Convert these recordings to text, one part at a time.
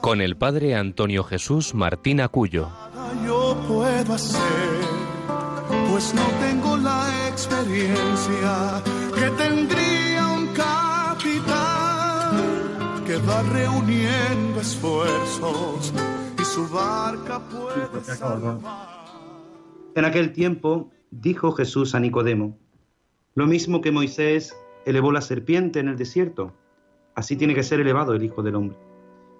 con el padre Antonio Jesús Martín Acuyo. Yo puedo hacer, pues no tengo la experiencia que tendría un capitán que va reuniendo esfuerzos y su barca puede salvar. En aquel tiempo dijo Jesús a Nicodemo, lo mismo que Moisés elevó la serpiente en el desierto, así tiene que ser elevado el Hijo del Hombre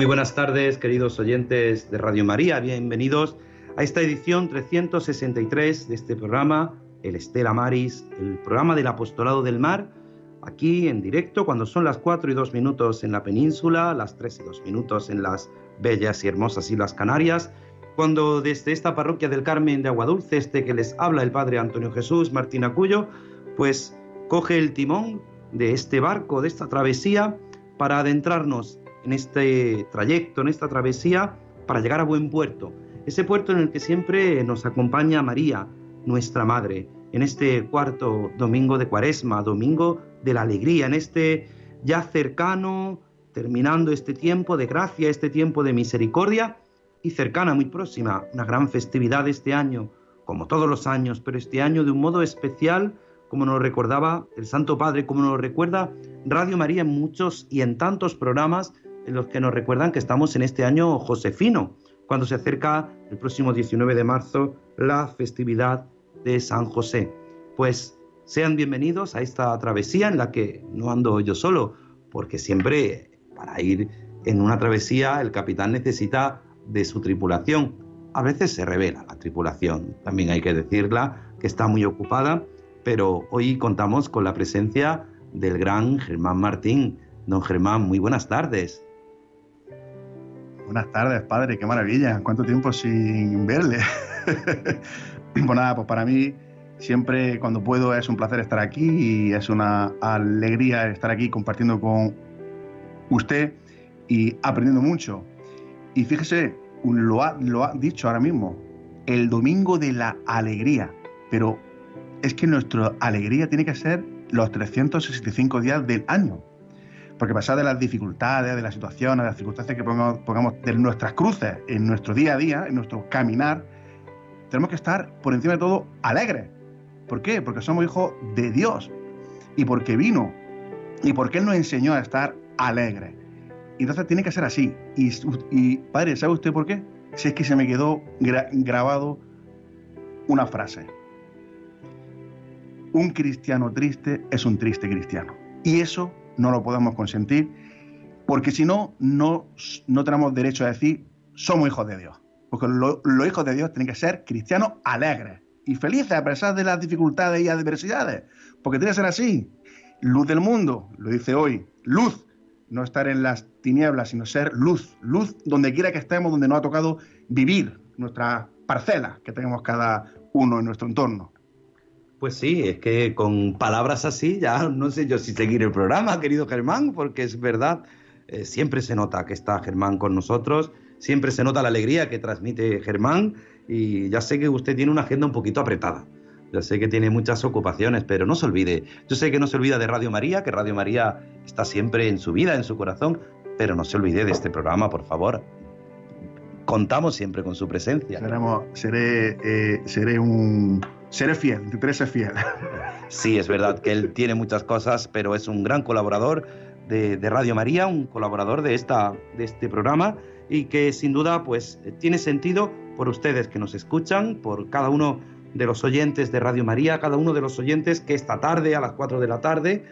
Muy buenas tardes, queridos oyentes de Radio María. Bienvenidos a esta edición 363 de este programa, el Estela Maris, el programa del Apostolado del Mar, aquí en directo cuando son las 4 y 2 minutos en la península, las 3 y 2 minutos en las bellas y hermosas Islas Canarias, cuando desde esta parroquia del Carmen de Aguadulce, este que les habla el Padre Antonio Jesús Martín Acuyo, pues coge el timón de este barco, de esta travesía, para adentrarnos en este trayecto, en esta travesía, para llegar a buen puerto. Ese puerto en el que siempre nos acompaña María, nuestra Madre, en este cuarto domingo de Cuaresma, domingo de la alegría, en este ya cercano, terminando este tiempo de gracia, este tiempo de misericordia y cercana, muy próxima, una gran festividad este año, como todos los años, pero este año de un modo especial, como nos recordaba el Santo Padre, como nos recuerda Radio María en muchos y en tantos programas los que nos recuerdan que estamos en este año josefino, cuando se acerca el próximo 19 de marzo la festividad de San José. Pues sean bienvenidos a esta travesía en la que no ando yo solo, porque siempre para ir en una travesía el capitán necesita de su tripulación. A veces se revela la tripulación, también hay que decirla, que está muy ocupada, pero hoy contamos con la presencia del gran Germán Martín. Don Germán, muy buenas tardes. Buenas tardes, padre, qué maravilla. ¿Cuánto tiempo sin verle? pues nada, pues para mí siempre cuando puedo es un placer estar aquí y es una alegría estar aquí compartiendo con usted y aprendiendo mucho. Y fíjese, lo ha, lo ha dicho ahora mismo, el domingo de la alegría, pero es que nuestra alegría tiene que ser los 365 días del año. Porque a pesar de las dificultades, de las situaciones, de las circunstancias que pongamos, de nuestras cruces en nuestro día a día, en nuestro caminar, tenemos que estar por encima de todo alegres. ¿Por qué? Porque somos hijos de Dios y porque vino y porque Él nos enseñó a estar alegres. Y entonces tiene que ser así. Y, padre, ¿sabe usted por qué? Si es que se me quedó grabado una frase. Un cristiano triste es un triste cristiano. Y eso no lo podemos consentir, porque si no, no, no tenemos derecho a decir somos hijos de Dios. Porque los hijos de Dios tienen que ser cristianos alegres y felices a pesar de las dificultades y adversidades, porque tiene que ser así. Luz del mundo, lo dice hoy, luz, no estar en las tinieblas, sino ser luz, luz donde quiera que estemos, donde nos ha tocado vivir nuestra parcela que tenemos cada uno en nuestro entorno. Pues sí, es que con palabras así ya no sé yo si seguir el programa, querido Germán, porque es verdad, eh, siempre se nota que está Germán con nosotros siempre se nota la alegría que transmite Germán y ya sé que usted tiene una agenda un poquito apretada. Ya sé que tiene muchas ocupaciones, pero no se olvide. Yo sé que no se olvida de Radio María, que Radio María está siempre en su vida, en su corazón, pero no se olvide de este programa, por favor. Contamos siempre con su presencia. Seremos, seré, eh, seré un, seré fiel, intentaré ser fiel. Sí, es verdad que él tiene muchas cosas, pero es un gran colaborador de, Radio María, un colaborador de, esta, de este programa y que sin duda pues tiene sentido por ustedes que nos escuchan, por cada uno de los oyentes de Radio María, cada uno de los oyentes que esta tarde, a las 4 de la tarde,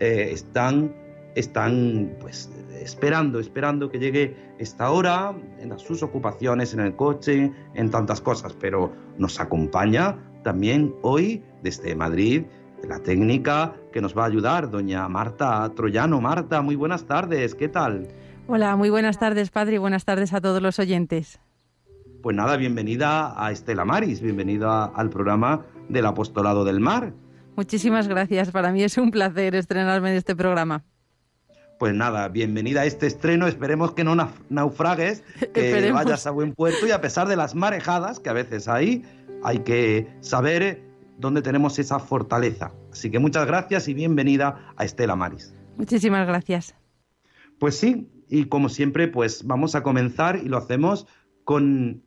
eh, están, están pues, esperando, esperando que llegue esta hora en sus ocupaciones, en el coche, en tantas cosas. Pero nos acompaña también hoy desde Madrid la técnica que nos va a ayudar, doña Marta Troyano. Marta, muy buenas tardes, ¿qué tal? Hola, muy buenas tardes, padre, y buenas tardes a todos los oyentes. Pues nada, bienvenida a Estela Maris, bienvenida al programa del Apostolado del Mar. Muchísimas gracias, para mí es un placer estrenarme en este programa. Pues nada, bienvenida a este estreno, esperemos que no naufragues, que vayas a buen puerto y a pesar de las marejadas que a veces hay, hay que saber dónde tenemos esa fortaleza. Así que muchas gracias y bienvenida a Estela Maris. Muchísimas gracias. Pues sí, y como siempre, pues vamos a comenzar y lo hacemos con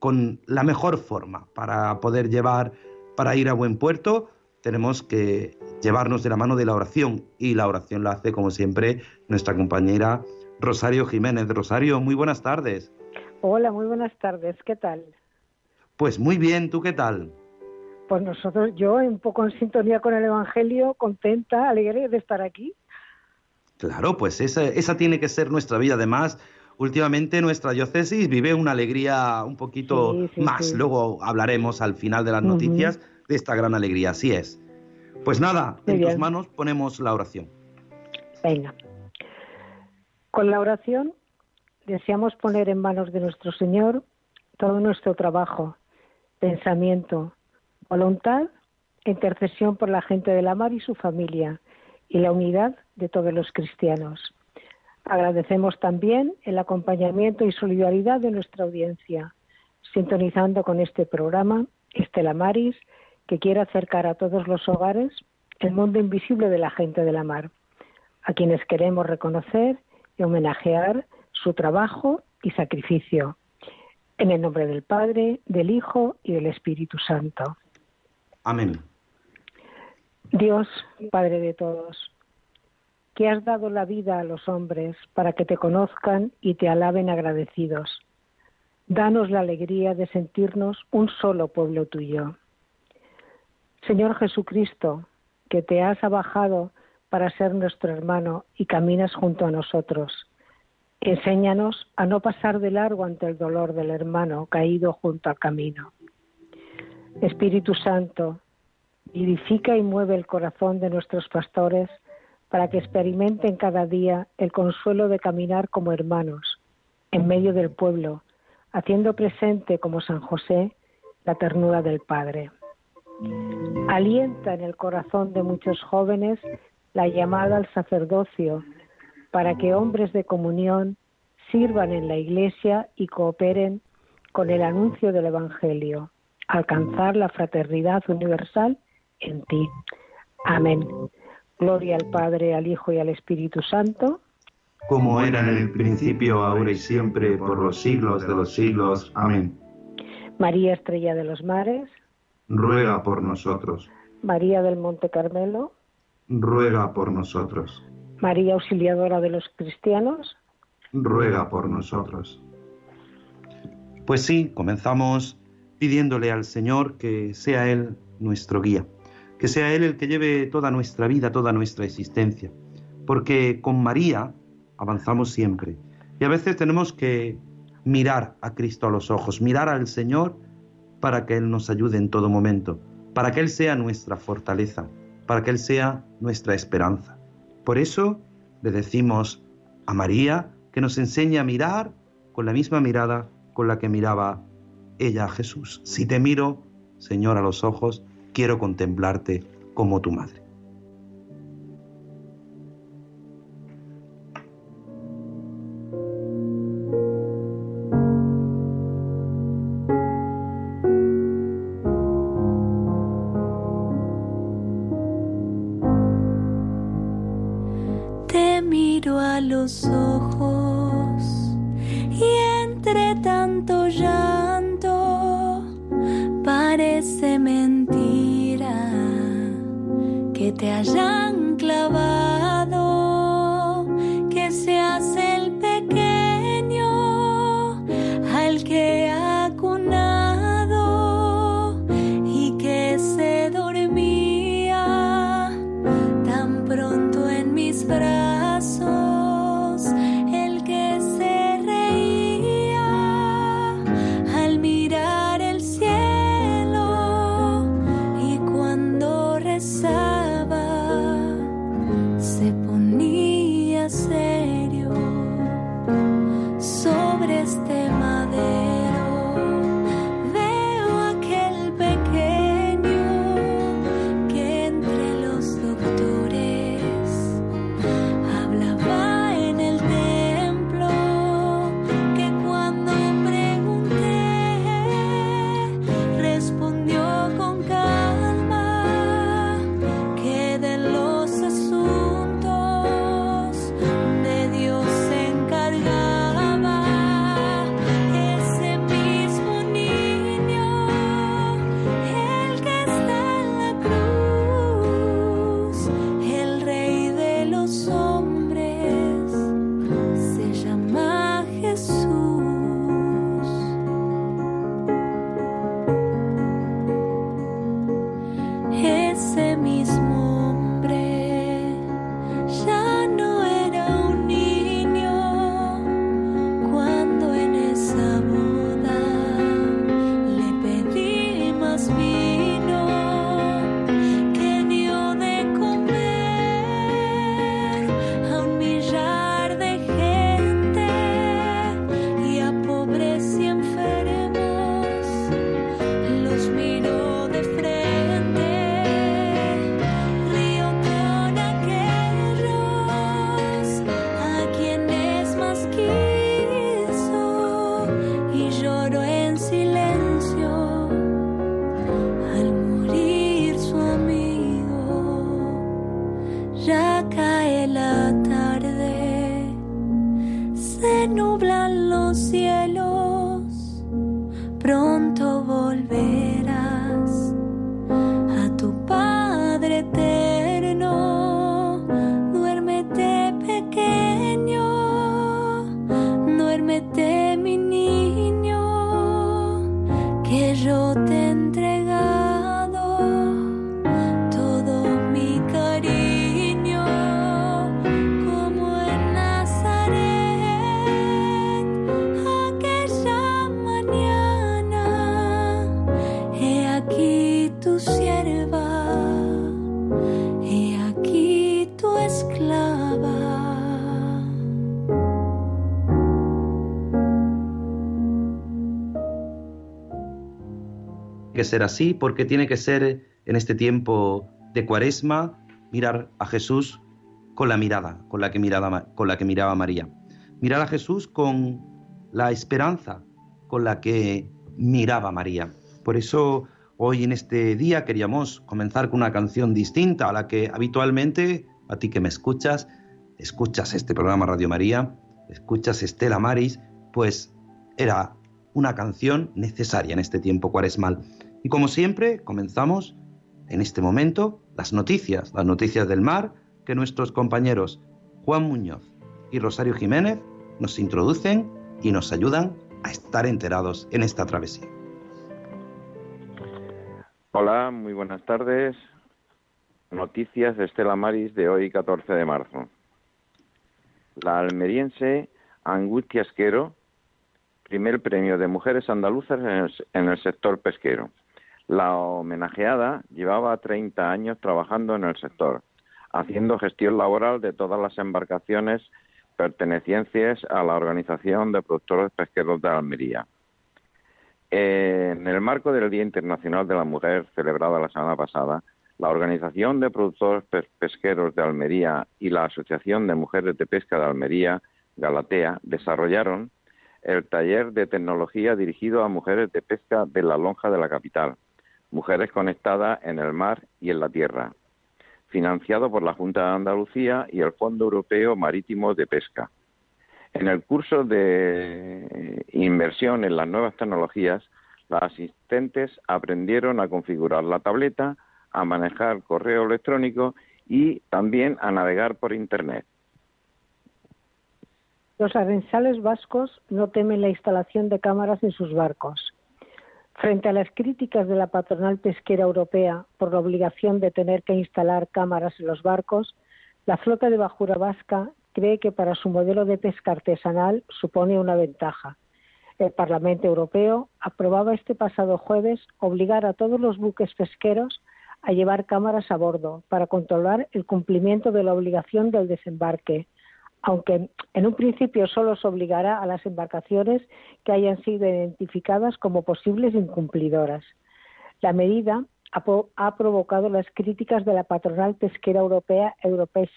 con la mejor forma para poder llevar, para ir a buen puerto, tenemos que llevarnos de la mano de la oración y la oración la hace, como siempre, nuestra compañera Rosario Jiménez. Rosario, muy buenas tardes. Hola, muy buenas tardes, ¿qué tal? Pues muy bien, ¿tú qué tal? Pues nosotros, yo un poco en sintonía con el Evangelio, contenta, alegre de estar aquí. Claro, pues esa, esa tiene que ser nuestra vida. Además, últimamente nuestra diócesis vive una alegría un poquito más. Luego hablaremos al final de las noticias de esta gran alegría. Así es. Pues nada, en tus manos ponemos la oración. Venga. Con la oración deseamos poner en manos de nuestro Señor todo nuestro trabajo, pensamiento, voluntad e intercesión por la gente de la mar y su familia y la unidad de todos los cristianos. Agradecemos también el acompañamiento y solidaridad de nuestra audiencia, sintonizando con este programa Estela Maris, que quiere acercar a todos los hogares el mundo invisible de la gente de la mar, a quienes queremos reconocer y homenajear su trabajo y sacrificio. En el nombre del Padre, del Hijo y del Espíritu Santo. Amén. Dios, Padre de todos, que has dado la vida a los hombres para que te conozcan y te alaben agradecidos. Danos la alegría de sentirnos un solo pueblo tuyo. Señor Jesucristo, que te has abajado para ser nuestro hermano y caminas junto a nosotros. Enséñanos a no pasar de largo ante el dolor del hermano caído junto al camino. Espíritu Santo, vivifica y mueve el corazón de nuestros pastores para que experimenten cada día el consuelo de caminar como hermanos en medio del pueblo, haciendo presente como San José la ternura del Padre. Alienta en el corazón de muchos jóvenes la llamada al sacerdocio para que hombres de comunión sirvan en la Iglesia y cooperen con el anuncio del Evangelio, alcanzar la fraternidad universal en ti. Amén. Gloria al Padre, al Hijo y al Espíritu Santo. Como era en el principio, ahora y siempre, por los siglos de los siglos. Amén. María Estrella de los Mares. Ruega por nosotros. María del Monte Carmelo. Ruega por nosotros. María Auxiliadora de los Cristianos. Ruega por nosotros. Pues sí, comenzamos pidiéndole al Señor que sea Él nuestro guía que sea Él el que lleve toda nuestra vida, toda nuestra existencia, porque con María avanzamos siempre y a veces tenemos que mirar a Cristo a los ojos, mirar al Señor para que Él nos ayude en todo momento, para que Él sea nuestra fortaleza, para que Él sea nuestra esperanza. Por eso le decimos a María que nos enseñe a mirar con la misma mirada con la que miraba ella a Jesús. Si te miro, Señor, a los ojos, quiero contemplarte como tu madre. Ser así, porque tiene que ser en este tiempo de cuaresma mirar a Jesús con la mirada, con la que miraba, con la que miraba María. Mirar a Jesús con la esperanza con la que miraba María. Por eso hoy en este día queríamos comenzar con una canción distinta a la que habitualmente, a ti que me escuchas, escuchas este programa Radio María, escuchas Estela Maris, pues era una canción necesaria en este tiempo cuaresmal. Y como siempre, comenzamos en este momento las noticias, las noticias del mar que nuestros compañeros Juan Muñoz y Rosario Jiménez nos introducen y nos ayudan a estar enterados en esta travesía. Hola, muy buenas tardes. Noticias de Estela Maris de hoy 14 de marzo. La almeriense Angustia Esquero, primer premio de mujeres andaluzas en el sector pesquero. La homenajeada llevaba 30 años trabajando en el sector, haciendo gestión laboral de todas las embarcaciones pertenecientes a la Organización de Productores Pesqueros de Almería. En el marco del Día Internacional de la Mujer, celebrado la semana pasada, la Organización de Productores Pesqueros de Almería y la Asociación de Mujeres de Pesca de Almería, Galatea, desarrollaron el taller de tecnología dirigido a mujeres de pesca de la lonja de la capital, mujeres conectadas en el mar y en la tierra. financiado por la Junta de Andalucía y el Fondo Europeo Marítimo de Pesca. En el curso de inversión en las nuevas tecnologías, las asistentes aprendieron a configurar la tableta, a manejar correo electrónico y también a navegar por Internet. Los arrensales vascos no temen la instalación de cámaras en sus barcos. Frente a las críticas de la patronal pesquera europea por la obligación de tener que instalar cámaras en los barcos, la flota de bajura vasca cree que para su modelo de pesca artesanal supone una ventaja. El Parlamento Europeo aprobaba este pasado jueves obligar a todos los buques pesqueros a llevar cámaras a bordo para controlar el cumplimiento de la obligación del desembarque, aunque en un principio solo se obligará a las embarcaciones que hayan sido identificadas como posibles incumplidoras. La medida ha, provocado las críticas de la patronal pesquera europea Europes,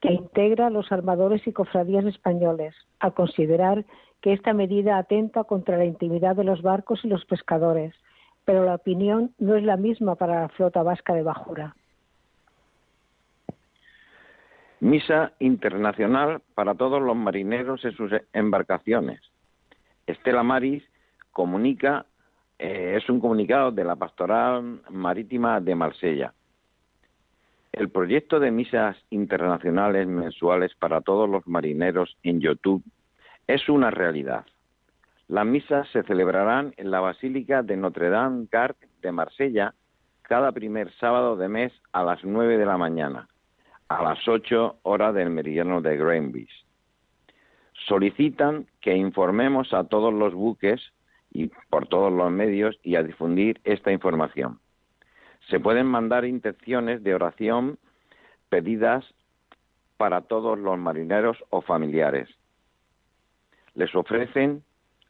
que integra a los armadores y cofradías españoles, al considerar que esta medida atenta contra la intimidad de los barcos y los pescadores, pero la opinión no es la misma para la flota vasca de bajura. Misa internacional para todos los marineros en sus embarcaciones. Estela Maris comunica, eh, es un comunicado de la Pastoral Marítima de Marsella. El proyecto de misas internacionales mensuales para todos los marineros en YouTube es una realidad. Las misas se celebrarán en la Basílica de Notre-Dame Gard de Marsella cada primer sábado de mes a las nueve de la mañana a las 8 horas del meridiano de Greenwich. Solicitan que informemos a todos los buques y por todos los medios y a difundir esta información. Se pueden mandar intenciones de oración pedidas para todos los marineros o familiares. Les ofrecen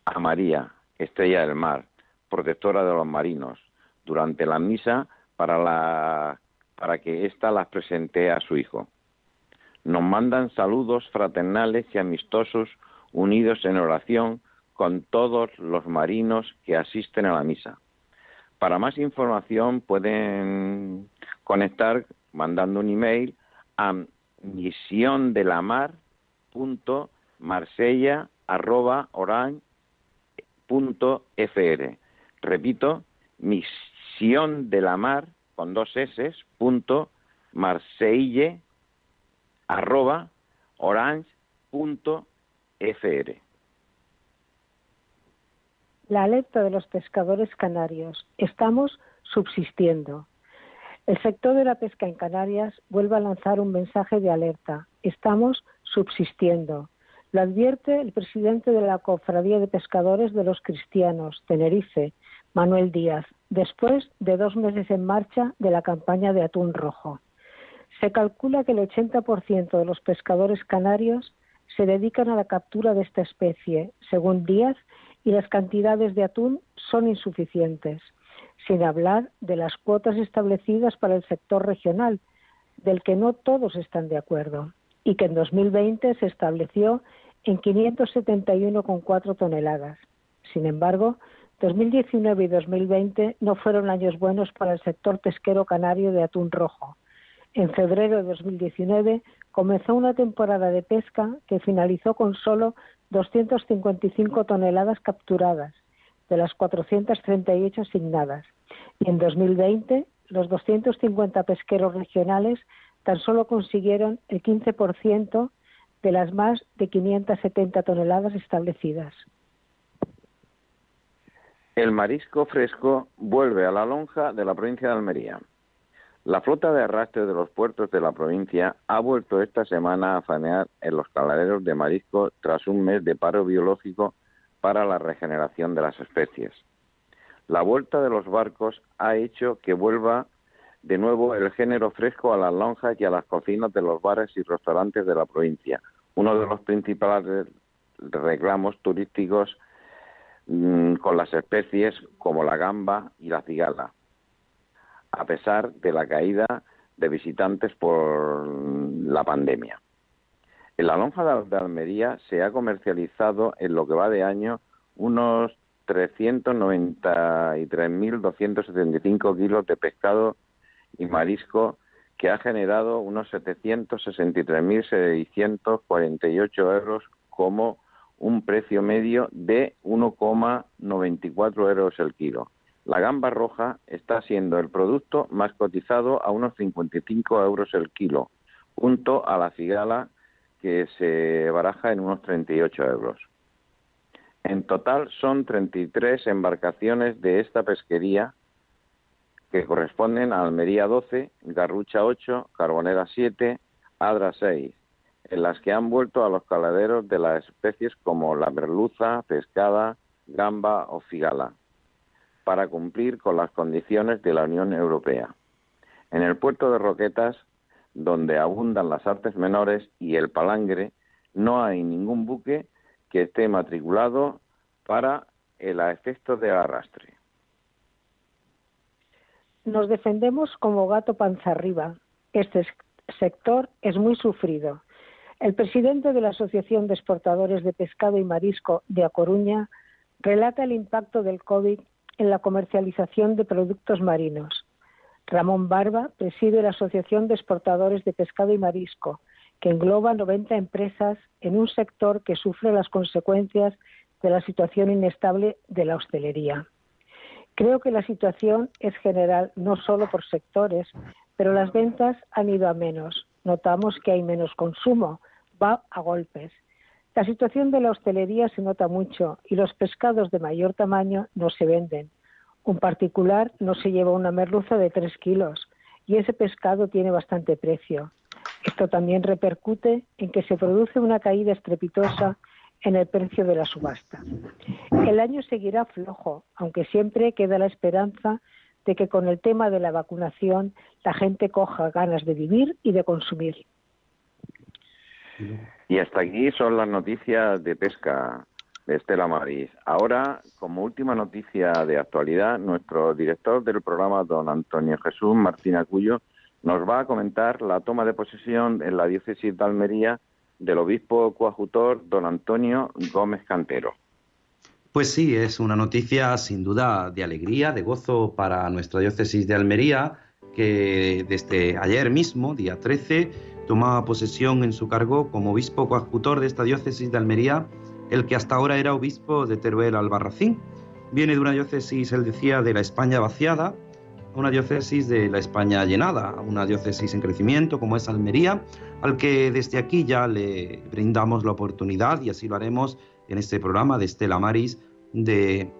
a María, estrella del mar, protectora de los marinos, durante la misa para la para que ésta las presente a su hijo. Nos mandan saludos fraternales y amistosos unidos en oración con todos los marinos que asisten a la misa. Para más información pueden conectar mandando un email a misiondelamar.marsella.orange.fr. Repito, misión mar con dos S, punto. La alerta de los pescadores canarios. Estamos subsistiendo. El sector de la pesca en Canarias vuelve a lanzar un mensaje de alerta. Estamos subsistiendo. Lo advierte el presidente de la Cofradía de Pescadores de los Cristianos, Tenerife, Manuel Díaz, después de dos meses en marcha de la campaña de atún rojo. Se calcula que el 80% de los pescadores canarios se dedican a la captura de esta especie, según Díaz, y las cantidades de atún son insuficientes, sin hablar de las cuotas establecidas para el sector regional, del que no todos están de acuerdo, y que en 2020 se estableció en 571,4 toneladas. Sin embargo, 2019 y 2020 no fueron años buenos para el sector pesquero canario de atún rojo. En febrero de 2019 comenzó una temporada de pesca que finalizó con solo 255 toneladas capturadas, de las 438 asignadas. Y en 2020 los 250 pesqueros regionales tan solo consiguieron el 15% de las más de 570 toneladas establecidas. El marisco fresco vuelve a la lonja de la provincia de Almería. La flota de arrastre de los puertos de la provincia ha vuelto esta semana a fanear en los caladeros de marisco tras un mes de paro biológico para la regeneración de las especies. La vuelta de los barcos ha hecho que vuelva de nuevo el género fresco a las lonjas y a las cocinas de los bares y restaurantes de la provincia, uno de los principales reclamos turísticos Mm, con las especies como la gamba y la cigala, a pesar de la caída de visitantes por la pandemia. En la lonja de Almería se ha comercializado en lo que va de año unos 393.275 kilos de pescado y marisco que ha generado unos 763.648 euros como un precio medio de 1,94 euros el kilo. La gamba roja está siendo el producto más cotizado a unos 55 euros el kilo, junto a la cigala que se baraja en unos 38 euros. En total son 33 embarcaciones de esta pesquería que corresponden a Almería 12, Garrucha 8, Carbonera 7, Adra 6, en las que han vuelto a los caladeros de las especies como la merluza, pescada, gamba o figala, para cumplir con las condiciones de la Unión Europea. En el puerto de Roquetas, donde abundan las artes menores y el palangre, no hay ningún buque que esté matriculado para el efecto de arrastre. Nos defendemos como gato panza arriba. Este sector es muy sufrido el presidente de la Asociación de Exportadores de Pescado y Marisco de A Coruña relata el impacto del COVID en la comercialización de productos marinos. Ramón Barba preside la Asociación de Exportadores de Pescado y Marisco, que engloba 90 empresas en un sector que sufre las consecuencias de la situación inestable de la hostelería. Creo que la situación es general no solo por sectores, pero las ventas han ido a menos. Notamos que hay menos consumo, va a golpes. La situación de la hostelería se nota mucho y los pescados de mayor tamaño no se venden. Un particular no se lleva una merluza de tres kilos y ese pescado tiene bastante precio. Esto también repercute en que se produce una caída estrepitosa en el precio de la subasta. El año seguirá flojo, aunque siempre queda la esperanza de que con el tema de la vacunación la gente coja ganas de vivir y de consumir. Y hasta aquí son las noticias de pesca de Estela Maris. Ahora, como última noticia de actualidad, nuestro director del programa, don Antonio Jesús Martín Acuyo, nos va a comentar la toma de posesión en la diócesis de Almería del obispo coadjutor don Antonio Gómez Cantero. Pues sí, es una noticia sin duda de alegría, de gozo para nuestra diócesis de Almería, que desde ayer mismo, día 13, tomaba posesión en su cargo como obispo coadjutor de esta diócesis de Almería, el que hasta ahora era obispo de Teruel Albarracín. Viene de una diócesis, él decía, de la España vaciada, una diócesis de la España llenada, una diócesis en crecimiento como es Almería, al que desde aquí ya le brindamos la oportunidad, y así lo haremos en este programa de Estela Maris, de,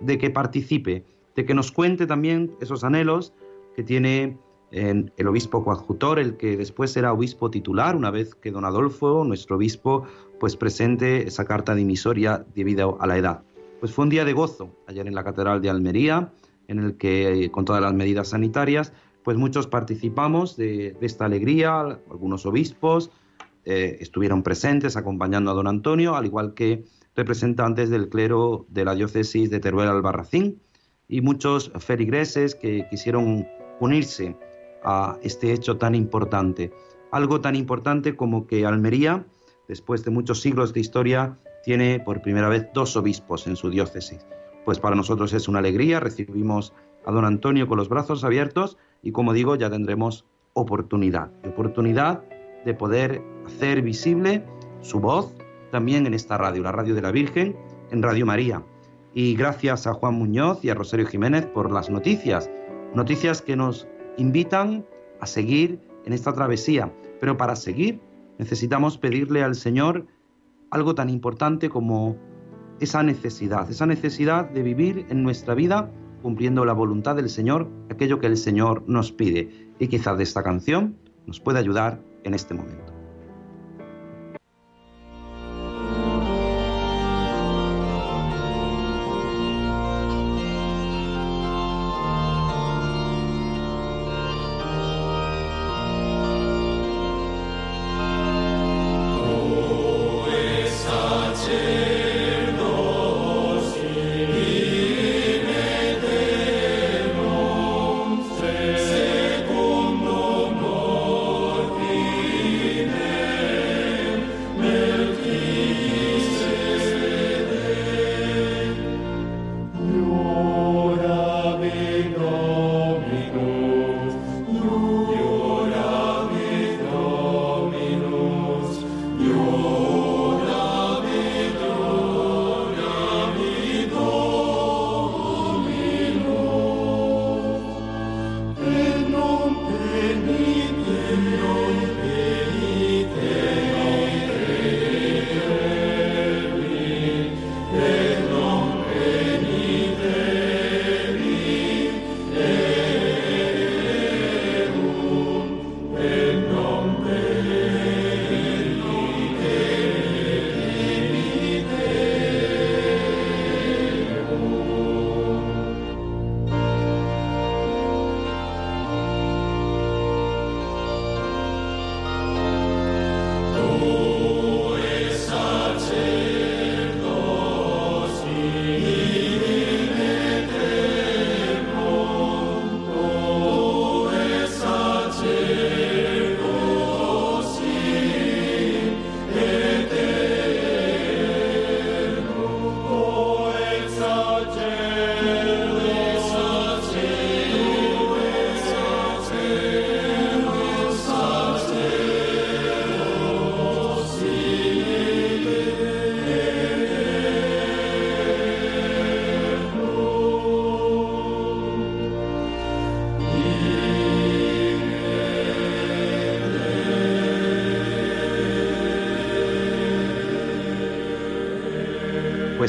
de que participe, de que nos cuente también esos anhelos que tiene el obispo coadjutor, el que después será obispo titular, una vez que don Adolfo, nuestro obispo, pues presente esa carta dimisoria debido a la edad. Pues fue un día de gozo ayer en la Catedral de Almería, en el que con todas las medidas sanitarias, pues muchos participamos de, esta alegría, algunos obispos eh, estuvieron presentes acompañando a don Antonio, al igual que representantes del clero de la diócesis de Teruel Albarracín y muchos feligreses que quisieron unirse a este hecho tan importante. Algo tan importante como que Almería, después de muchos siglos de historia, tiene por primera vez dos obispos en su diócesis. Pues para nosotros es una alegría, recibimos a don Antonio con los brazos abiertos y como digo, ya tendremos oportunidad, oportunidad de poder hacer visible su voz también en esta radio, la radio de la Virgen, en Radio María. Y gracias a Juan Muñoz y a Rosario Jiménez por las noticias, noticias que nos invitan a seguir en esta travesía. Pero para seguir necesitamos pedirle al Señor algo tan importante como esa necesidad, esa necesidad de vivir en nuestra vida cumpliendo la voluntad del Señor, aquello que el Señor nos pide. Y quizás de esta canción nos puede ayudar en este momento.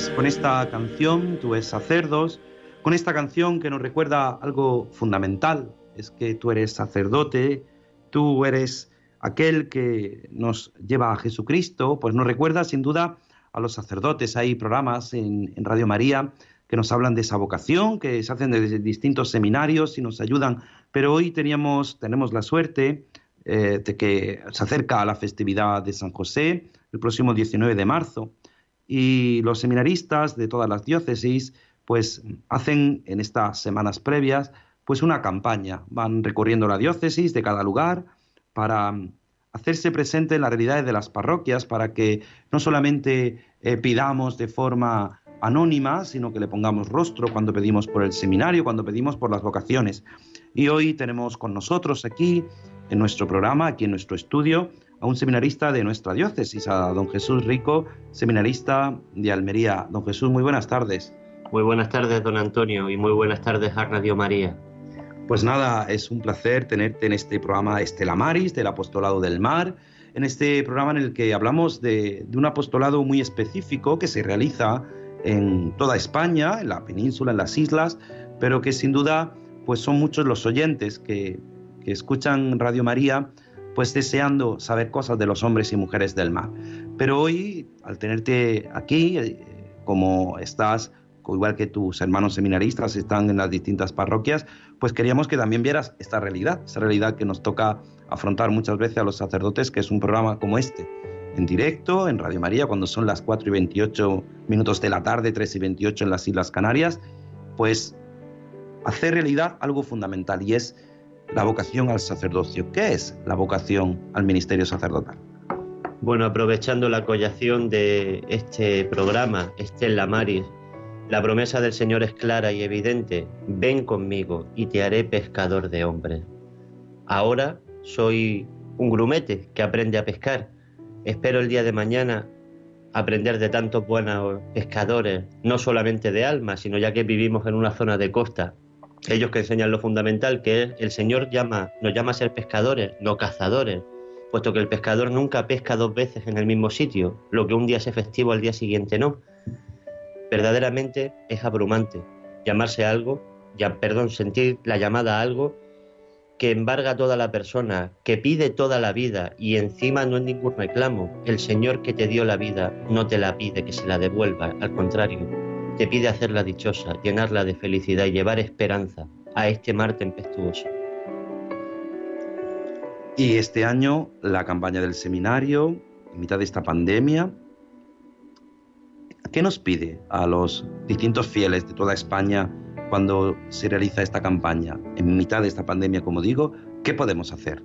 Con esta canción, tú eres sacerdos, con esta canción que nos recuerda algo fundamental, es que tú eres sacerdote, tú eres aquel que nos lleva a Jesucristo, pues nos recuerda sin duda a los sacerdotes. Hay programas en, Radio María que nos hablan de esa vocación, que se hacen desde distintos seminarios y nos ayudan. Pero hoy teníamos, tenemos la suerte eh, de que se acerca la festividad de San José, el próximo 19 de marzo, y los seminaristas de todas las diócesis pues hacen en estas semanas previas pues una campaña, van recorriendo la diócesis de cada lugar para hacerse presente en las realidades de las parroquias, para que no solamente eh, pidamos de forma anónima, sino que le pongamos rostro cuando pedimos por el seminario, cuando pedimos por las vocaciones. Y hoy tenemos con nosotros aquí, en nuestro programa, aquí en nuestro estudio, a un seminarista de nuestra diócesis, a don Jesús Rico, seminarista de Almería. Don Jesús, muy buenas tardes. Muy buenas tardes, don Antonio, y muy buenas tardes a Radio María. Pues nada, es un placer tenerte en este programa Estela Maris del Apostolado del Mar, en este programa en el que hablamos de, un apostolado muy específico que se realiza en toda España, en la península, en las islas, pero que sin duda pues son muchos los oyentes que, que escuchan Radio María pues deseando saber cosas de los hombres y mujeres del mar. Pero hoy, al tenerte aquí, eh, como estás igual que tus hermanos seminaristas están en las distintas parroquias, pues queríamos que también vieras esta realidad, esa realidad que nos toca afrontar muchas veces a los sacerdotes, que es un programa como este, en directo, en Radio María, cuando son las 4 y 28 minutos de la tarde, 3 y 28 en las Islas Canarias, pues hacer realidad algo fundamental y es la vocación al sacerdocio. ¿Qué es la vocación al ministerio sacerdotal? Bueno, aprovechando la collación de este programa, Estela Maris, la promesa del Señor es clara y evidente, ven conmigo y te haré pescador de hombres. Ahora soy un grumete que aprende a pescar. Espero el día de mañana aprender de tantos buenos pescadores, no solamente de alma, sino ya que vivimos en una zona de costa, ellos que enseñan lo fundamental, que es el Señor llama, nos llama a ser pescadores, no cazadores, puesto que el pescador nunca pesca dos veces en el mismo sitio, lo que un día es efectivo al día siguiente no verdaderamente es abrumante. Llamarse algo, ya, perdón, sentir la llamada a algo que embarga a toda la persona, que pide toda la vida y encima no es ningún reclamo. El Señor que te dio la vida no te la pide que se la devuelva, al contrario, te pide hacerla dichosa, llenarla de felicidad y llevar esperanza a este mar tempestuoso. Y este año la campaña del seminario, en mitad de esta pandemia, ¿Qué nos pide a los distintos fieles de toda España cuando se realiza esta campaña? En mitad de esta pandemia, como digo, ¿qué podemos hacer?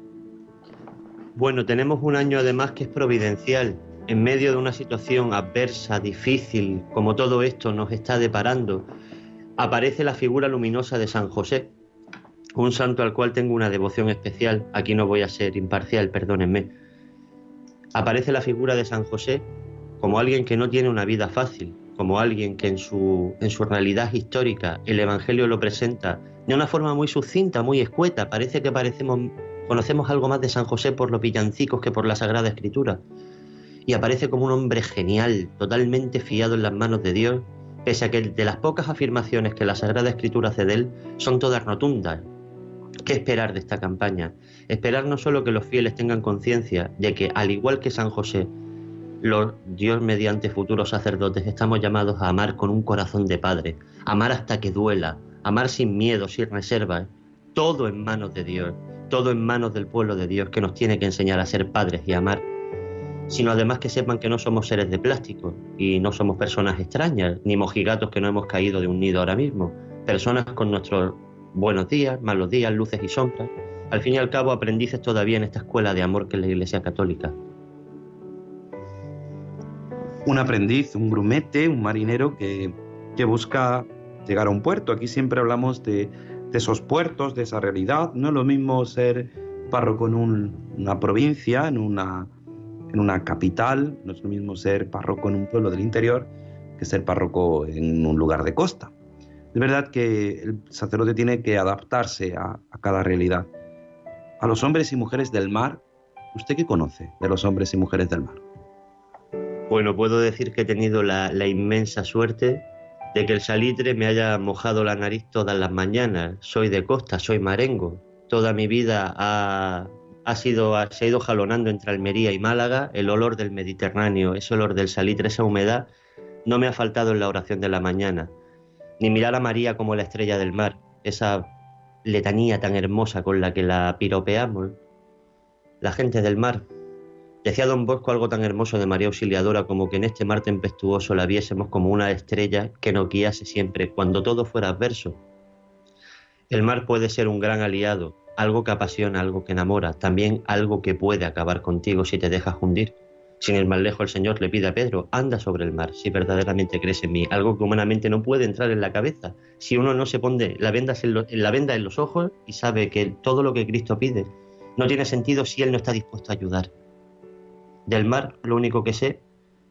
Bueno, tenemos un año además que es providencial. En medio de una situación adversa, difícil, como todo esto nos está deparando, aparece la figura luminosa de San José, un santo al cual tengo una devoción especial. Aquí no voy a ser imparcial, perdónenme. Aparece la figura de San José como alguien que no tiene una vida fácil, como alguien que en su, en su realidad histórica el Evangelio lo presenta de una forma muy sucinta, muy escueta. Parece que parecemos, conocemos algo más de San José por los villancicos que por la Sagrada Escritura. Y aparece como un hombre genial, totalmente fiado en las manos de Dios, pese a que de las pocas afirmaciones que la Sagrada Escritura hace de él son todas rotundas. ¿Qué esperar de esta campaña? Esperar no solo que los fieles tengan conciencia de que, al igual que San José, los Dios mediante futuros sacerdotes estamos llamados a amar con un corazón de padre, amar hasta que duela, amar sin miedo, sin reservas, todo en manos de Dios, todo en manos del pueblo de Dios que nos tiene que enseñar a ser padres y amar, sino además que sepan que no somos seres de plástico y no somos personas extrañas, ni mojigatos que no hemos caído de un nido ahora mismo, personas con nuestros buenos días, malos días, luces y sombras, al fin y al cabo aprendices todavía en esta escuela de amor que es la Iglesia Católica un aprendiz, un grumete, un marinero que, busca llegar a un puerto. Aquí siempre hablamos de, esos puertos, de esa realidad. No es lo mismo ser párroco en una provincia, en una, en una capital, no es lo mismo ser párroco en un pueblo del interior que ser párroco en un lugar de costa. Es verdad que el sacerdote tiene que adaptarse a, cada realidad. A los hombres y mujeres del mar, ¿usted qué conoce de los hombres y mujeres del mar? Bueno, puedo decir que he tenido la, la inmensa suerte de que el salitre me haya mojado la nariz todas las mañanas. Soy de costa, soy marengo. Toda mi vida ha, ha sido, se ha ido jalonando entre Almería y Málaga el olor del Mediterráneo, ese olor del salitre, esa humedad, no me ha faltado en la oración de la mañana. Ni mirar a María como la estrella del mar, esa letanía tan hermosa con la que la piropeamos. La gente del mar, Decía don Bosco algo tan hermoso de María Auxiliadora como que en este mar tempestuoso la viésemos como una estrella que nos guiase siempre, cuando todo fuera adverso. El mar puede ser un gran aliado, algo que apasiona, algo que enamora, también algo que puede acabar contigo si te dejas hundir. Sin ir más lejos, el Señor le pide a Pedro, anda sobre el mar, si verdaderamente crees en mí, algo que humanamente no puede entrar en la cabeza. Si uno no se pone la venda en, la venda en los ojos y sabe que todo lo que Cristo pide no tiene sentido si Él no está dispuesto a ayudar. Del mar lo único que sé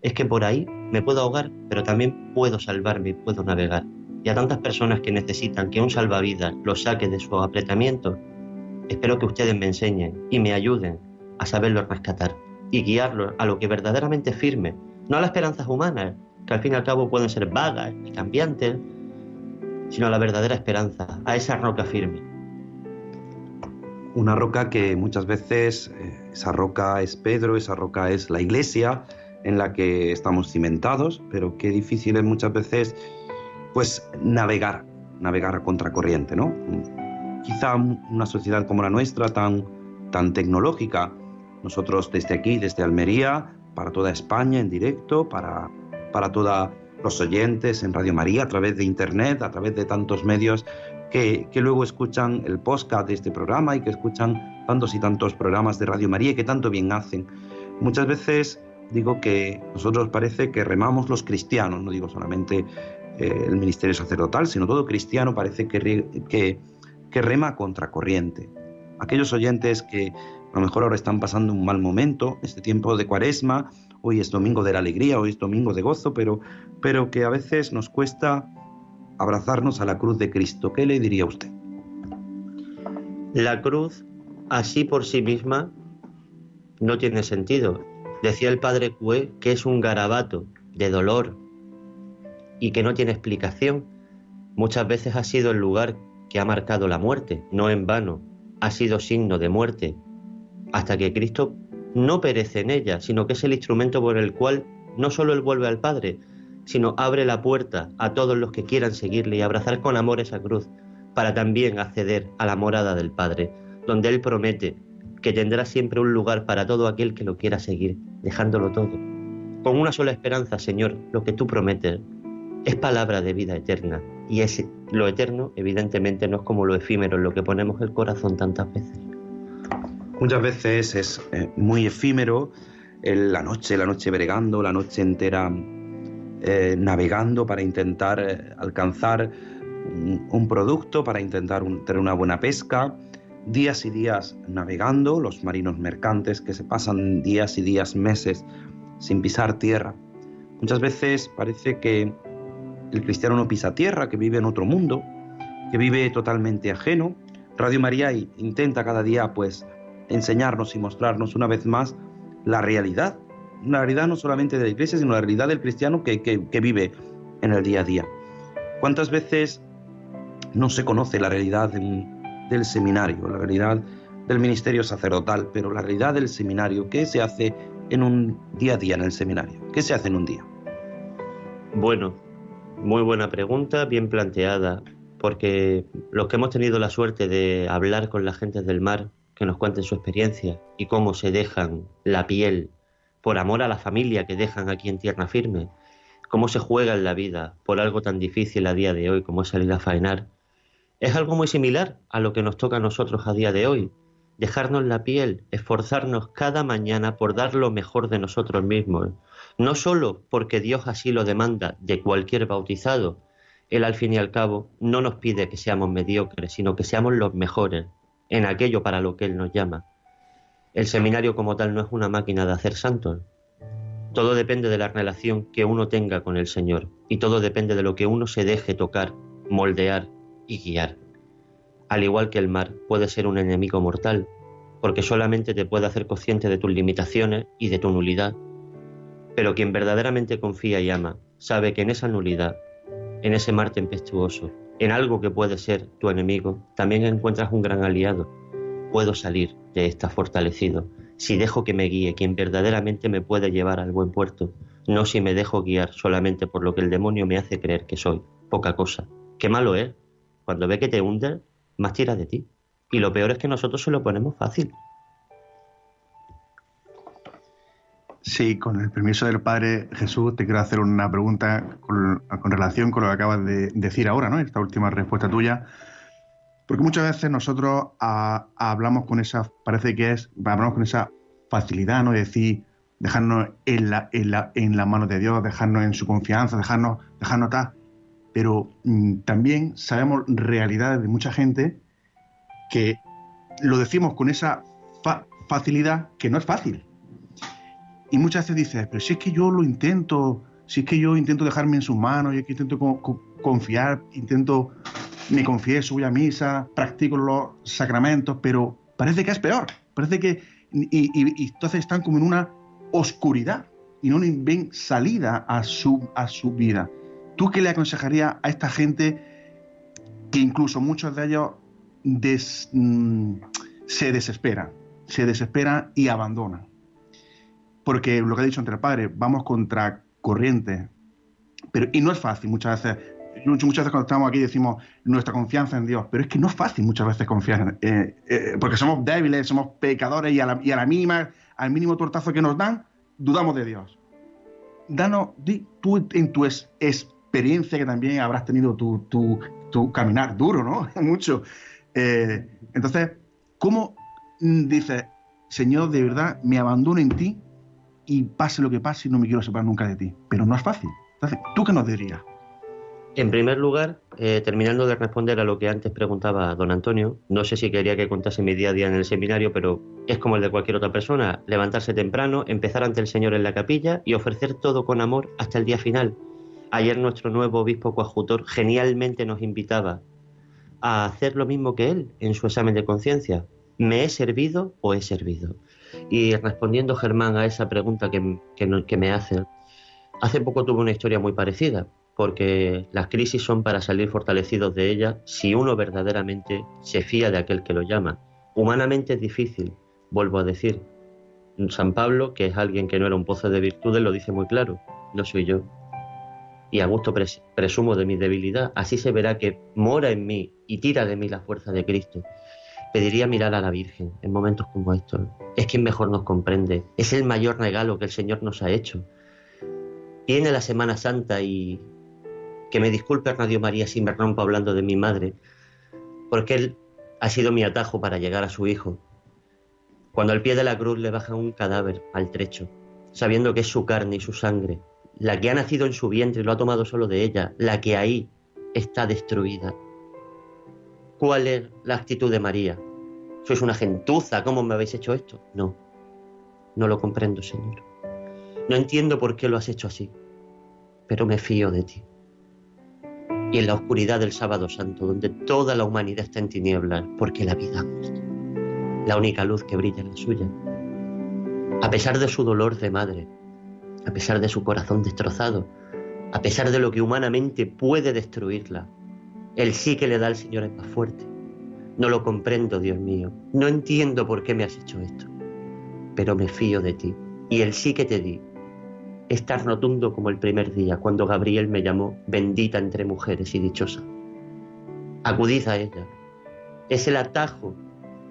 es que por ahí me puedo ahogar, pero también puedo salvarme y puedo navegar. Y a tantas personas que necesitan que un salvavidas los saque de su apretamiento, espero que ustedes me enseñen y me ayuden a saberlo rescatar y guiarlos a lo que verdaderamente firme, no a las esperanzas humanas, que al fin y al cabo pueden ser vagas y cambiantes, sino a la verdadera esperanza, a esa roca firme. Una roca que muchas veces eh, esa roca es Pedro, esa roca es la iglesia en la que estamos cimentados, pero qué difícil es muchas veces pues navegar, navegar a contracorriente, ¿no? Quizá una sociedad como la nuestra, tan, tan tecnológica, nosotros desde aquí, desde Almería, para toda España en directo, para, para todos los oyentes en Radio María, a través de Internet, a través de tantos medios que, que luego escuchan el podcast de este programa y que escuchan tantos y tantos programas de Radio María que tanto bien hacen. Muchas veces digo que nosotros parece que remamos los cristianos, no digo solamente eh, el ministerio sacerdotal, sino todo cristiano parece que, que, que rema contracorriente. Aquellos oyentes que a lo mejor ahora están pasando un mal momento, este tiempo de cuaresma, hoy es domingo de la alegría, hoy es domingo de gozo, pero, pero que a veces nos cuesta abrazarnos a la cruz de Cristo. ¿Qué le diría usted? La cruz así por sí misma no tiene sentido. Decía el padre Cue que es un garabato de dolor y que no tiene explicación. Muchas veces ha sido el lugar que ha marcado la muerte, no en vano, ha sido signo de muerte, hasta que Cristo no perece en ella, sino que es el instrumento por el cual no solo Él vuelve al Padre, sino abre la puerta a todos los que quieran seguirle y abrazar con amor esa cruz, para también acceder a la morada del Padre donde Él promete que tendrá siempre un lugar para todo aquel que lo quiera seguir, dejándolo todo. Con una sola esperanza, Señor, lo que tú prometes es palabra de vida eterna. Y es lo eterno, evidentemente, no es como lo efímero lo que ponemos el corazón tantas veces. Muchas veces es eh, muy efímero la noche, la noche bregando, la noche entera eh, navegando para intentar eh, alcanzar un, producto, para intentar tener una buena pesca, días y días navegando, los marinos mercantes que se pasan días y días, meses sin pisar tierra. Muchas veces parece que el cristiano no pisa tierra, que vive en otro mundo, que vive totalmente ajeno. Radio María intenta cada día pues enseñarnos y mostrarnos una vez más la realidad, una realidad no solamente de la iglesia, sino la realidad del cristiano que, vive en el día a día. ¿Cuántas veces no se conoce la realidad de un, del seminario, la realidad del ministerio sacerdotal, pero la realidad del seminario, ¿qué se hace en un día a día en el seminario? ¿Qué se hace en un día? Bueno, muy buena pregunta, bien planteada, porque los que hemos tenido la suerte de hablar con la gente del mar, que nos cuenten su experiencia y cómo se dejan la piel por amor a la familia que dejan aquí en tierra firme, cómo se juega en la vida por algo tan difícil a día de hoy como es salir a faenar, es algo muy similar a lo que nos toca a nosotros a día de hoy. Dejarnos la piel, esforzarnos cada mañana por dar lo mejor de nosotros mismos. No solo porque Dios así lo demanda de cualquier bautizado. Él al fin y al cabo no nos pide que seamos mediocres, sino que seamos los mejores en aquello para lo que Él nos llama. El seminario como tal no es una máquina de hacer santos. Todo depende de la relación que uno tenga con el Señor y todo depende de lo que uno se deje tocar, moldear y guiar. Al igual que el mar puede ser un enemigo mortal, porque solamente te puede hacer consciente de tus limitaciones y de tu nulidad. Pero quien verdaderamente confía y ama, sabe que en esa nulidad, en ese mar tempestuoso, en algo que puede ser tu enemigo, también encuentras un gran aliado. Puedo salir de esta fortalecido si dejo que me guíe quien verdaderamente me puede llevar al buen puerto, no si me dejo guiar solamente por lo que el demonio me hace creer que soy, poca cosa. Qué malo es. Cuando ve que te hunde, más tira de ti. Y lo peor es que nosotros se lo ponemos fácil. Sí, con el permiso del Padre Jesús, te quiero hacer una pregunta con, relación con lo que acabas de decir ahora, ¿no? Esta última respuesta tuya. Porque muchas veces nosotros hablamos con esa, parece que es, hablamos con esa facilidad, ¿no? De decir, dejarnos en la, en la, en la mano de Dios, dejarnos en su confianza, dejarnos, dejarnos tal. Pero mm, también sabemos realidades de mucha gente que lo decimos con esa facilidad que no es fácil. Y muchas veces dices, pero si es que yo lo intento, si es que yo intento dejarme en sus manos, y es que intento confiar, intento, me confieso, voy a misa, practico los sacramentos, pero parece que es peor. Parece que. Y, entonces están como en una oscuridad y no ven salida a su, a su vida. ¿Tú qué le aconsejarías a esta gente que incluso muchos de ellos mm, se desesperan? Se desesperan y abandonan porque lo que ha dicho entre el padre, vamos contra corriente. Pero, y no es fácil muchas veces. Muchas veces cuando estamos aquí decimos nuestra confianza en Dios, pero es que no es fácil muchas veces confiar, eh, eh, porque somos débiles, somos pecadores y a, la, y a la mínima, al mínimo tortazo que nos dan, dudamos de Dios. Danos, di, tú en tu experiencia que también habrás tenido tu, tu, caminar duro, ¿no? Mucho. Eh, entonces, ¿cómo dices, Señor, de verdad, me abandono en ti y pase lo que pase, no me quiero separar nunca de ti. Pero no es fácil. Entonces, ¿tú qué nos dirías? En primer lugar, eh, terminando de responder a lo que antes preguntaba don Antonio, no sé si quería que contase mi día a día en el seminario, pero es como el de cualquier otra persona, levantarse temprano, empezar ante el Señor en la capilla y ofrecer todo con amor hasta el día final. Ayer nuestro nuevo obispo coadjutor genialmente nos invitaba a hacer lo mismo que él en su examen de conciencia. ¿Me he servido o he servido? Y respondiendo Germán a esa pregunta que, que, me hace, hace poco tuve una historia muy parecida, porque las crisis son para salir fortalecidos de ellas si uno verdaderamente se fía de aquel que lo llama. Humanamente es difícil, vuelvo a decir. San Pablo, que es alguien que no era un pozo de virtudes, lo dice muy claro, no soy yo. Y a gusto presumo de mi debilidad, así se verá que mora en mí y tira de mí la fuerza de Cristo pediría mirar a la Virgen en momentos como estos. Es quien mejor nos comprende. Es el mayor regalo que el Señor nos ha hecho. Viene la Semana Santa y que me disculpe Radio María si me rompo hablando de mi madre, porque Él ha sido mi atajo para llegar a su hijo. Cuando al pie de la cruz le baja un cadáver al trecho, sabiendo que es su carne y su sangre, la que ha nacido en su vientre y lo ha tomado solo de ella, la que ahí está destruida. ¿Cuál es la actitud de María? sois una gentuza, ¿cómo me habéis hecho esto? No, no lo comprendo, Señor. No entiendo por qué lo has hecho así, pero me fío de ti. Y en la oscuridad del sábado santo, donde toda la humanidad está en tinieblas, porque la vida muerto, la única luz que brilla en la suya, a pesar de su dolor de madre, a pesar de su corazón destrozado, a pesar de lo que humanamente puede destruirla, el sí que le da al Señor es más fuerte no lo comprendo, Dios mío. No entiendo por qué me has hecho esto. Pero me fío de ti. Y el sí que te di es tan rotundo como el primer día, cuando Gabriel me llamó bendita entre mujeres y dichosa. Acudid a ella. Es el atajo,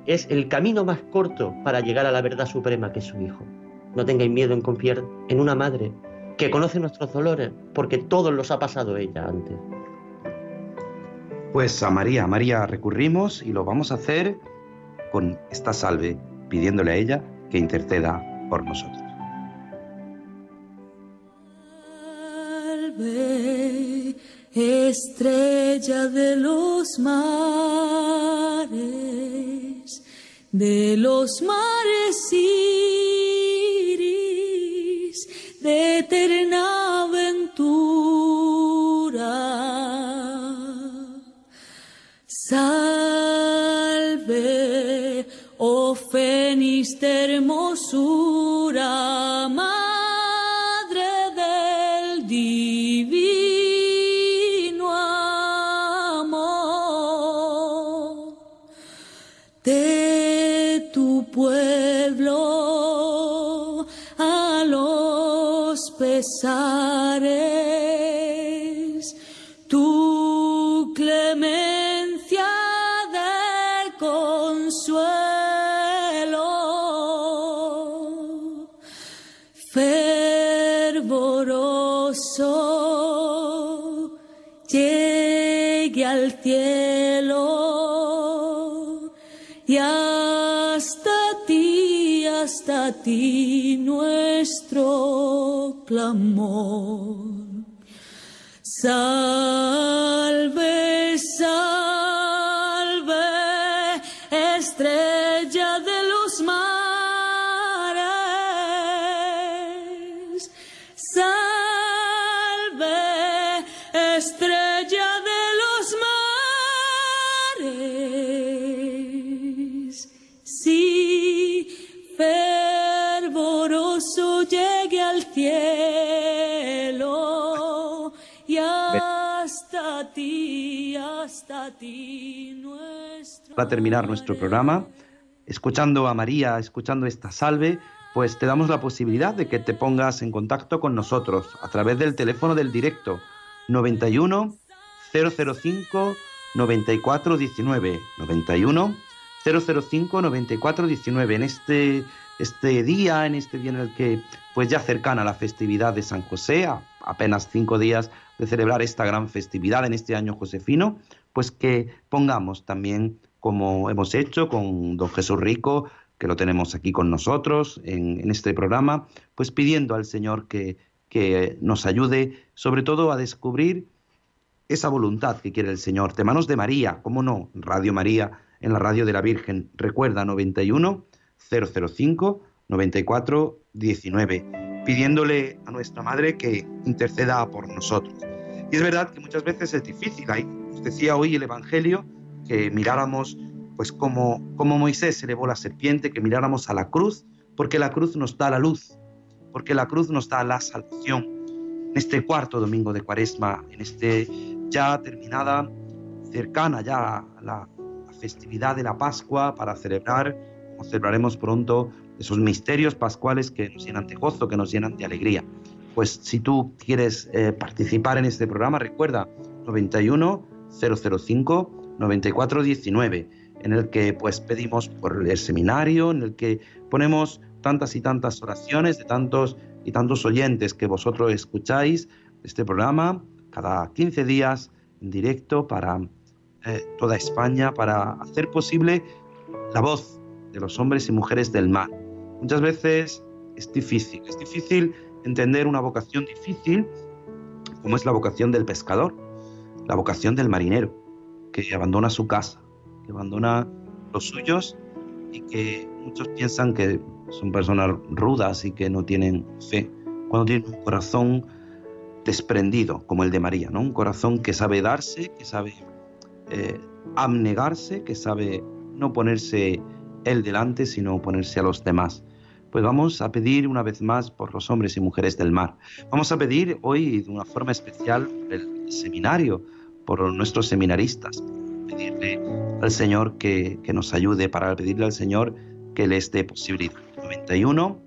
es el camino más corto para llegar a la verdad suprema que es su Hijo. No tengáis miedo en confiar en una madre que conoce nuestros dolores, porque todos los ha pasado ella antes. Pues a María, a María recurrimos y lo vamos a hacer con esta salve, pidiéndole a ella que interceda por nosotros. Salve, estrella de los mares, de los mares iris, de eterna aventura Salve, oh Fénix de hermosura, Madre del Divino Amor, de tu pueblo a los pesares, tu clemencia. Ti nuestro clamor. Para terminar nuestro programa, escuchando a María, escuchando esta salve, pues te damos la posibilidad de que te pongas en contacto con nosotros a través del teléfono del directo 91 005 94 19 91 005 94 19 en este este día en este día en el que pues ya cercana la festividad de San José a apenas cinco días de celebrar esta gran festividad en este año josefino pues que pongamos también como hemos hecho con don Jesús Rico que lo tenemos aquí con nosotros en, este programa pues pidiendo al Señor que que nos ayude sobre todo a descubrir esa voluntad que quiere el Señor. De manos de María, cómo no, Radio María, en la radio de la Virgen. Recuerda 91 005 94 19, pidiéndole a nuestra Madre que interceda por nosotros. Y es verdad que muchas veces es difícil. Ahí nos decía hoy el Evangelio que miráramos, pues como, como Moisés elevó la serpiente, que miráramos a la cruz, porque la cruz nos da la luz, porque la cruz nos da la salvación. En este cuarto domingo de Cuaresma, en este ya terminada, cercana ya a la, la festividad de la Pascua para celebrar, como celebraremos pronto, esos misterios pascuales que nos llenan de gozo, que nos llenan de alegría. Pues si tú quieres eh, participar en este programa, recuerda 91 005 94 19, en el que pues pedimos por el seminario, en el que ponemos tantas y tantas oraciones de tantos y tantos oyentes que vosotros escucháis este programa cada 15 días en directo para eh, toda España, para hacer posible la voz de los hombres y mujeres del mar. Muchas veces es difícil, es difícil entender una vocación difícil como es la vocación del pescador, la vocación del marinero, que abandona su casa, que abandona los suyos y que muchos piensan que son personas rudas y que no tienen fe, cuando tienen un corazón desprendido como el de María, ¿no? Un corazón que sabe darse, que sabe eh, abnegarse, que sabe no ponerse él delante, sino ponerse a los demás. Pues vamos a pedir una vez más por los hombres y mujeres del mar. Vamos a pedir hoy de una forma especial el seminario, por nuestros seminaristas, pedirle al Señor que, que nos ayude, para pedirle al Señor que les dé posibilidad. 91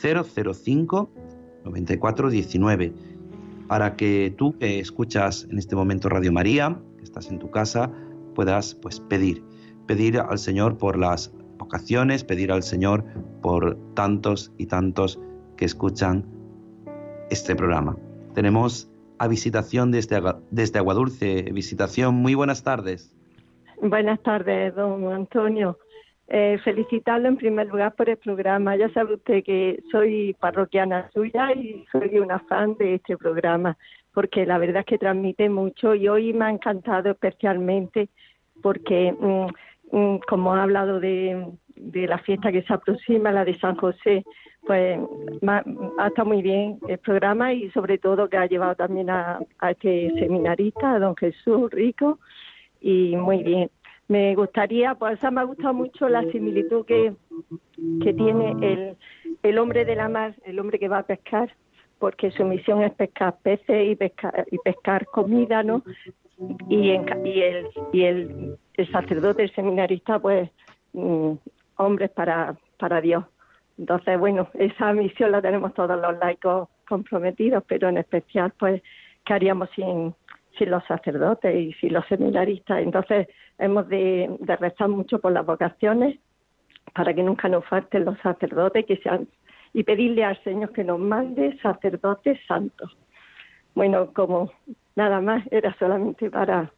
005 94 19 para que tú que escuchas en este momento Radio María, que estás en tu casa, puedas pues pedir, pedir al Señor por las vocaciones, pedir al Señor por tantos y tantos que escuchan este programa. Tenemos a visitación desde, desde Aguadulce, visitación, muy buenas tardes. Buenas tardes, don Antonio. Eh, felicitarlo en primer lugar por el programa. Ya sabe usted que soy parroquiana suya y soy una fan de este programa, porque la verdad es que transmite mucho y hoy me ha encantado especialmente porque, mm, mm, como ha hablado de, de, la fiesta que se aproxima, la de San José, pues ha estado muy bien el programa y sobre todo que ha llevado también a, este seminarista, a don Jesús Rico, y muy bien me gustaría, pues me ha gustado mucho la similitud que, que tiene el, el hombre de la mar, el hombre que va a pescar, porque su misión es pescar peces y pescar, y pescar comida, ¿no? Y, el, y el, el sacerdote, el seminarista, pues mm, hombres para, para Dios. Entonces, bueno, esa misión la tenemos todos los laicos comprometidos, pero en especial, pues, ¿qué haríamos sin, sin los sacerdotes y sin los seminaristas? Entonces, hemos de, de rezar mucho por las vocaciones para que nunca nos falten los sacerdotes que sean y pedirle al Señor que nos mande sacerdotes santos. Bueno, como nada más, era solamente para...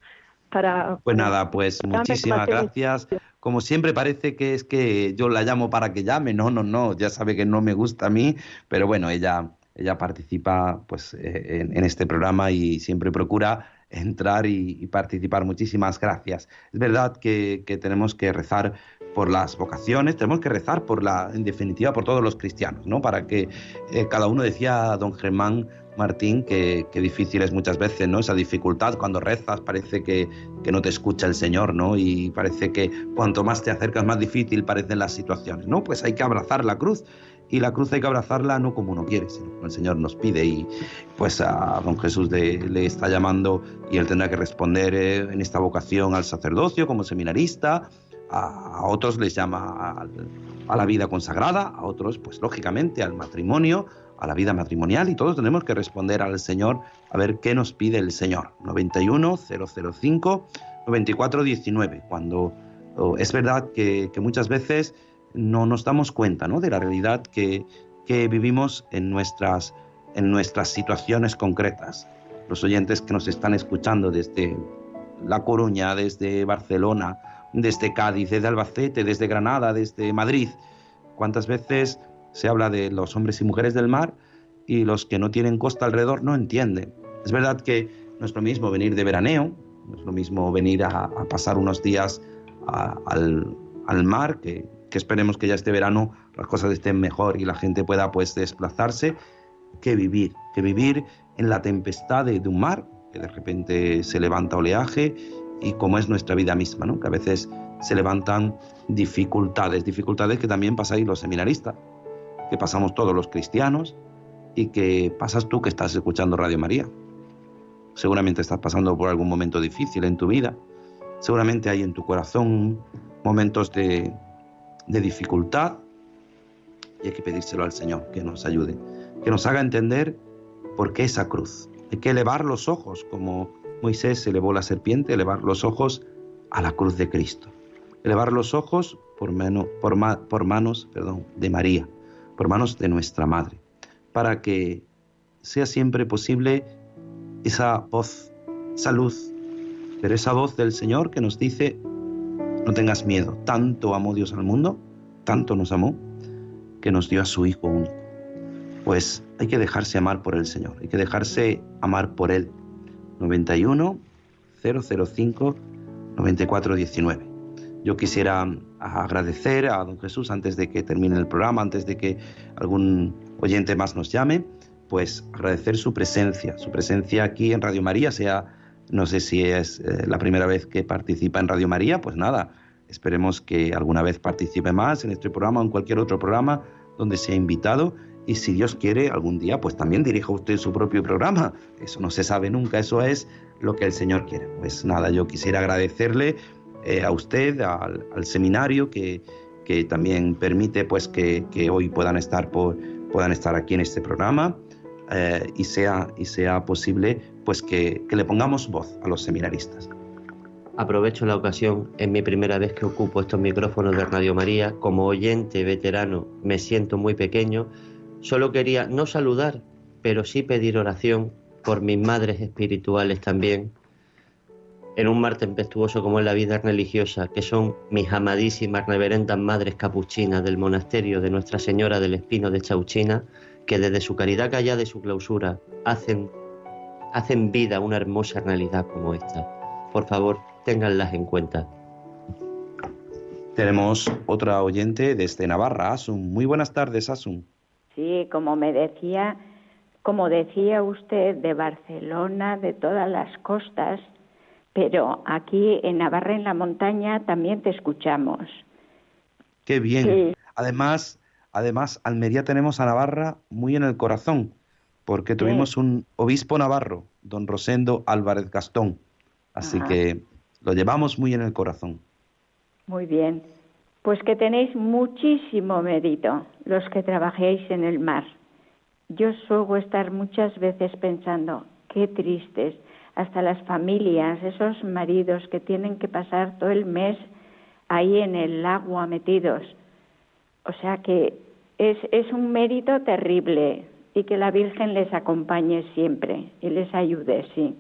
para pues nada, pues muchísimas gracias. Como siempre parece que es que yo la llamo para que llame, no, no, no, ya sabe que no me gusta a mí, pero bueno, ella, ella participa pues eh, en, este programa y siempre procura entrar y, participar. Muchísimas gracias. Es verdad que, tenemos que rezar por las vocaciones, tenemos que rezar por la, en definitiva, por todos los cristianos, ¿no? Para que eh, cada uno decía don Germán Martín que, difícil es muchas veces, ¿no? Esa dificultad cuando rezas parece que, que, no te escucha el Señor, ¿no? Y parece que cuanto más te acercas más difícil parecen las situaciones, ¿no? Pues hay que abrazar la cruz y la cruz hay que abrazarla no como uno quiere, sino como el Señor nos pide y pues a don Jesús le está llamando y él tendrá que responder eh, en esta vocación al sacerdocio como seminarista, a, otros les llama a, la vida consagrada, a otros, pues lógicamente, al matrimonio, a la vida matrimonial y todos tenemos que responder al Señor a ver qué nos pide el Señor. 91 005 94 19. Cuando es verdad que, muchas veces no nos damos cuenta ¿no? de la realidad que, que vivimos en nuestras, en nuestras situaciones concretas. Los oyentes que nos están escuchando desde La Coruña, desde Barcelona, desde Cádiz, desde Albacete, desde Granada, desde Madrid. ¿Cuántas veces se habla de los hombres y mujeres del mar y los que no tienen costa alrededor no entienden? Es verdad que no es lo mismo venir de veraneo, no es lo mismo venir a, pasar unos días al, mar, que, esperemos que ya este verano las cosas estén mejor y la gente pueda pues desplazarse, que vivir, que vivir en la tempestad de un mar, que de repente se levanta oleaje y como es nuestra vida misma, ¿no? que a veces se levantan dificultades, dificultades que también pasáis los seminaristas, que pasamos todos los cristianos y que pasas tú que estás escuchando Radio María. Seguramente estás pasando por algún momento difícil en tu vida, seguramente hay en tu corazón momentos de, de dificultad y hay que pedírselo al Señor que nos ayude, que nos haga entender por qué esa cruz. Hay que elevar los ojos como Moisés elevó la serpiente, elevar los ojos a la cruz de Cristo. Elevar los ojos por, por, manos perdón, de María, por manos de nuestra Madre, para que sea siempre posible esa voz, esa luz, pero esa voz del Señor que nos dice, no tengas miedo, tanto amó Dios al mundo, tanto nos amó, que nos dio a su Hijo único. Pues hay que dejarse amar por el Señor, hay que dejarse amar por Él, 91 005 9419. Yo quisiera agradecer a don Jesús antes de que termine el programa, antes de que algún oyente más nos llame, pues agradecer su presencia, su presencia aquí en Radio María, sea, no sé si es eh, la primera vez que participa en Radio María, pues nada, esperemos que alguna vez participe más en este programa o en cualquier otro programa donde sea invitado y si Dios quiere, algún día, pues también dirija usted su propio programa. Eso no se sabe nunca, eso es lo que el Señor quiere. Pues nada, yo quisiera agradecerle eh, a usted, al, seminario, que, que, también permite pues que, que, hoy puedan estar, por, puedan estar aquí en este programa eh, y, sea, y sea posible pues que, que le pongamos voz a los seminaristas. Aprovecho la ocasión, en mi primera vez que ocupo estos micrófonos de Radio María, como oyente veterano me siento muy pequeño, Solo quería no saludar, pero sí pedir oración por mis madres espirituales también, en un mar tempestuoso como es la vida religiosa, que son mis amadísimas reverendas madres capuchinas del monasterio de Nuestra Señora del Espino de Chauchina, que desde su caridad callada y su clausura hacen, hacen vida una hermosa realidad como esta. Por favor, ténganlas en cuenta. Tenemos otra oyente desde Navarra, Asun. Muy buenas tardes, Asun. Sí, como me decía, como decía usted, de Barcelona, de todas las costas, pero aquí en Navarra, en la montaña, también te escuchamos. Qué bien. Además, además, Almería tenemos a Navarra muy en el corazón, porque tuvimos un obispo navarro, don Rosendo Álvarez Gastón. Así que lo llevamos muy en el corazón. Muy bien. Pues que tenéis muchísimo mérito los que trabajéis en el mar. yo suelo estar muchas veces pensando, qué tristes, hasta las familias, esos maridos que tienen que pasar todo el mes ahí en el agua metidos. O sea que es, es un mérito terrible y que la Virgen les acompañe siempre y les ayude, sí.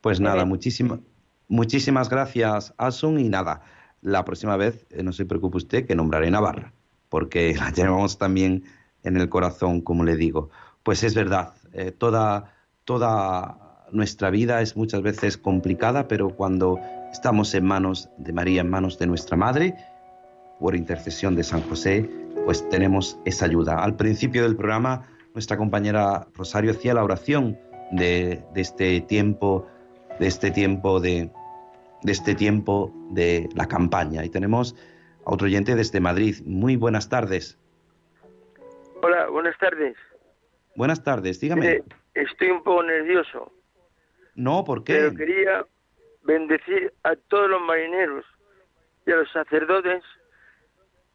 Pues nada, muchísimas, muchísimas gracias, Asun, y nada, la próxima vez, eh, no se preocupe usted, que nombraré Navarra, porque la llevamos también en el corazón, como le digo. Pues es verdad, eh, toda, toda nuestra vida es muchas veces complicada, pero cuando estamos en manos de María, en manos de nuestra Madre, por intercesión de San José, pues tenemos esa ayuda. Al principio del programa, nuestra compañera Rosario hacía la oración de, de este tiempo de este tiempo de, de este tiempo de la campaña. Y tenemos a otro oyente desde Madrid. Muy buenas tardes. Hola, buenas tardes. Buenas tardes, dígame. Estoy un poco nervioso. No, ¿por qué? Pero quería bendecir a todos los marineros y a los sacerdotes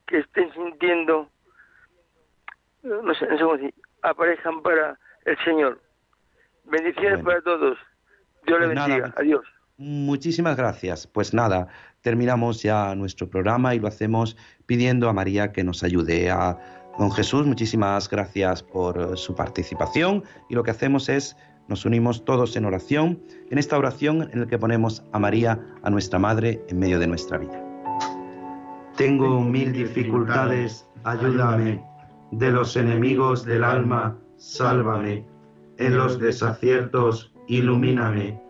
que estén sintiendo, no sé, no sé cómo decir, aparejan para el Señor. Bendiciones para todos. Dios le Pues nada, bendiga. Adiós. Muchísimas gracias. Pues nada, terminamos ya nuestro programa y lo hacemos pidiendo a María que nos ayude. A don Jesús, muchísimas gracias por eh, su participación y lo que hacemos es nos unimos todos en oración, en esta oración en la que ponemos a María, a nuestra Madre, en medio de nuestra vida. Tengo mil dificultades, ayúdame. De los enemigos del alma, sálvame. En los desaciertos, ilumíname.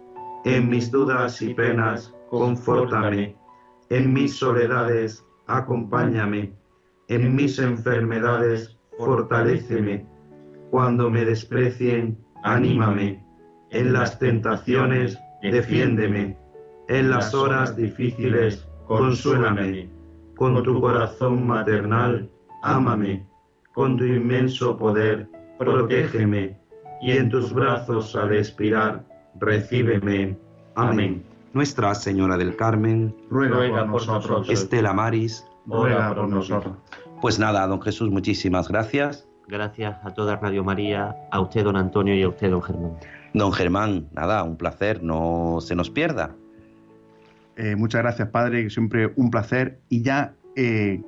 En mis dudas y penas, confórtame. En mis soledades, acompáñame. En mis enfermedades, fortaléceme. Cuando me desprecien, anímame. En las tentaciones, defiéndeme. En las horas difíciles, consuélame. Con tu corazón maternal, ámame. Con tu inmenso poder, protégeme. Y en tus brazos al expirar, recíbeme. Amén. Nuestra Señora del Carmen, Ruega por nosotros. Estela Maris, Ruega por nosotros. Pues nada, don Jesús, muchísimas gracias. Gracias a toda Radio María, a usted, don Antonio, y a usted, don Germán. Don Germán, nada, un placer, no se nos pierda. Eh, muchas gracias, padre, que siempre un placer. Y ya eh,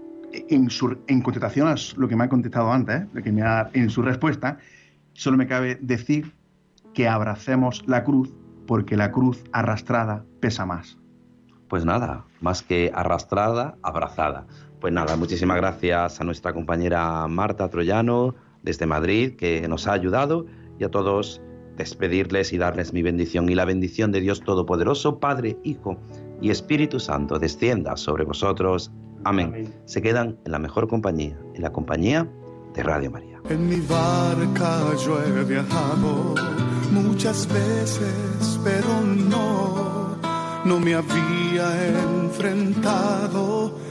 en, su, en contestación a lo que me ha contestado antes, ¿eh? lo que me ha, en su respuesta, solo me cabe decir que abracemos la cruz porque la cruz arrastrada pesa más. Pues nada, más que arrastrada, abrazada. Pues nada, muchísimas gracias a nuestra compañera Marta Troyano desde Madrid, que nos ha ayudado, y a todos despedirles y darles mi bendición. Y la bendición de Dios Todopoderoso, Padre, Hijo y Espíritu Santo, descienda sobre vosotros. Amén. Se quedan en la mejor compañía, en la compañía de Radio María. En mi barca yo he viajado muchas veces, pero no, no me había enfrentado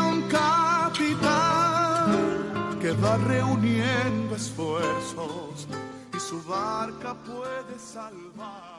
un capitán que va reuniendo esfuerzos y su barca puede salvar.